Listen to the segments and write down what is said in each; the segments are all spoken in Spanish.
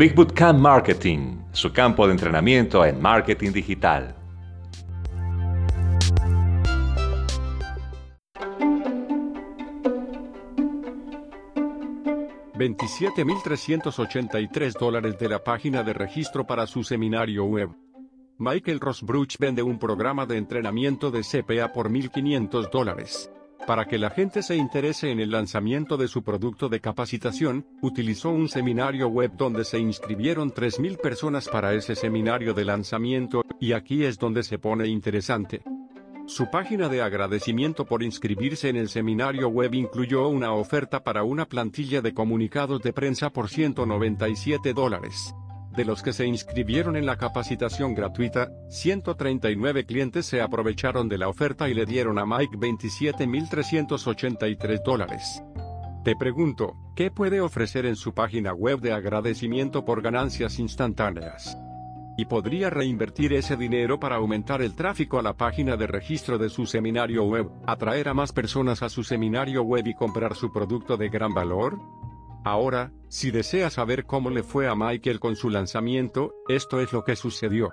Big Bootcamp Marketing, su campo de entrenamiento en marketing digital. $27.383 dólares de la página de registro para su seminario web. Michael Rosbruch vende un programa de entrenamiento de CPA por 1.500 dólares. Para que la gente se interese en el lanzamiento de su producto de capacitación, utilizó un seminario web donde se inscribieron 3.000 personas para ese seminario de lanzamiento, y aquí es donde se pone interesante. Su página de agradecimiento por inscribirse en el seminario web incluyó una oferta para una plantilla de comunicados de prensa por 197 dólares. De los que se inscribieron en la capacitación gratuita, 139 clientes se aprovecharon de la oferta y le dieron a Mike 27.383 dólares. Te pregunto, ¿qué puede ofrecer en su página web de agradecimiento por ganancias instantáneas? Y podría reinvertir ese dinero para aumentar el tráfico a la página de registro de su seminario web, atraer a más personas a su seminario web y comprar su producto de gran valor? Ahora, si desea saber cómo le fue a Michael con su lanzamiento, esto es lo que sucedió.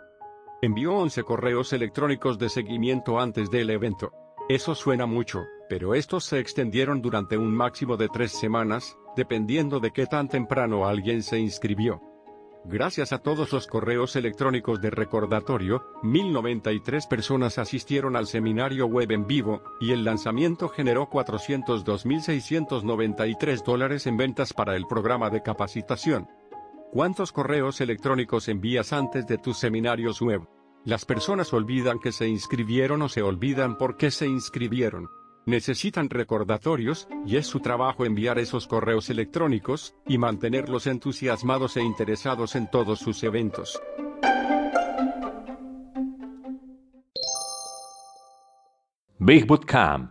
Envió 11 correos electrónicos de seguimiento antes del evento. Eso suena mucho, pero estos se extendieron durante un máximo de tres semanas, dependiendo de qué tan temprano alguien se inscribió. Gracias a todos los correos electrónicos de recordatorio, 1093 personas asistieron al seminario web en vivo, y el lanzamiento generó 402.693 dólares en ventas para el programa de capacitación. ¿Cuántos correos electrónicos envías antes de tus seminarios web? Las personas olvidan que se inscribieron o se olvidan por qué se inscribieron necesitan recordatorios, y es su trabajo enviar esos correos electrónicos, y mantenerlos entusiasmados e interesados en todos sus eventos. Big Bootcamp,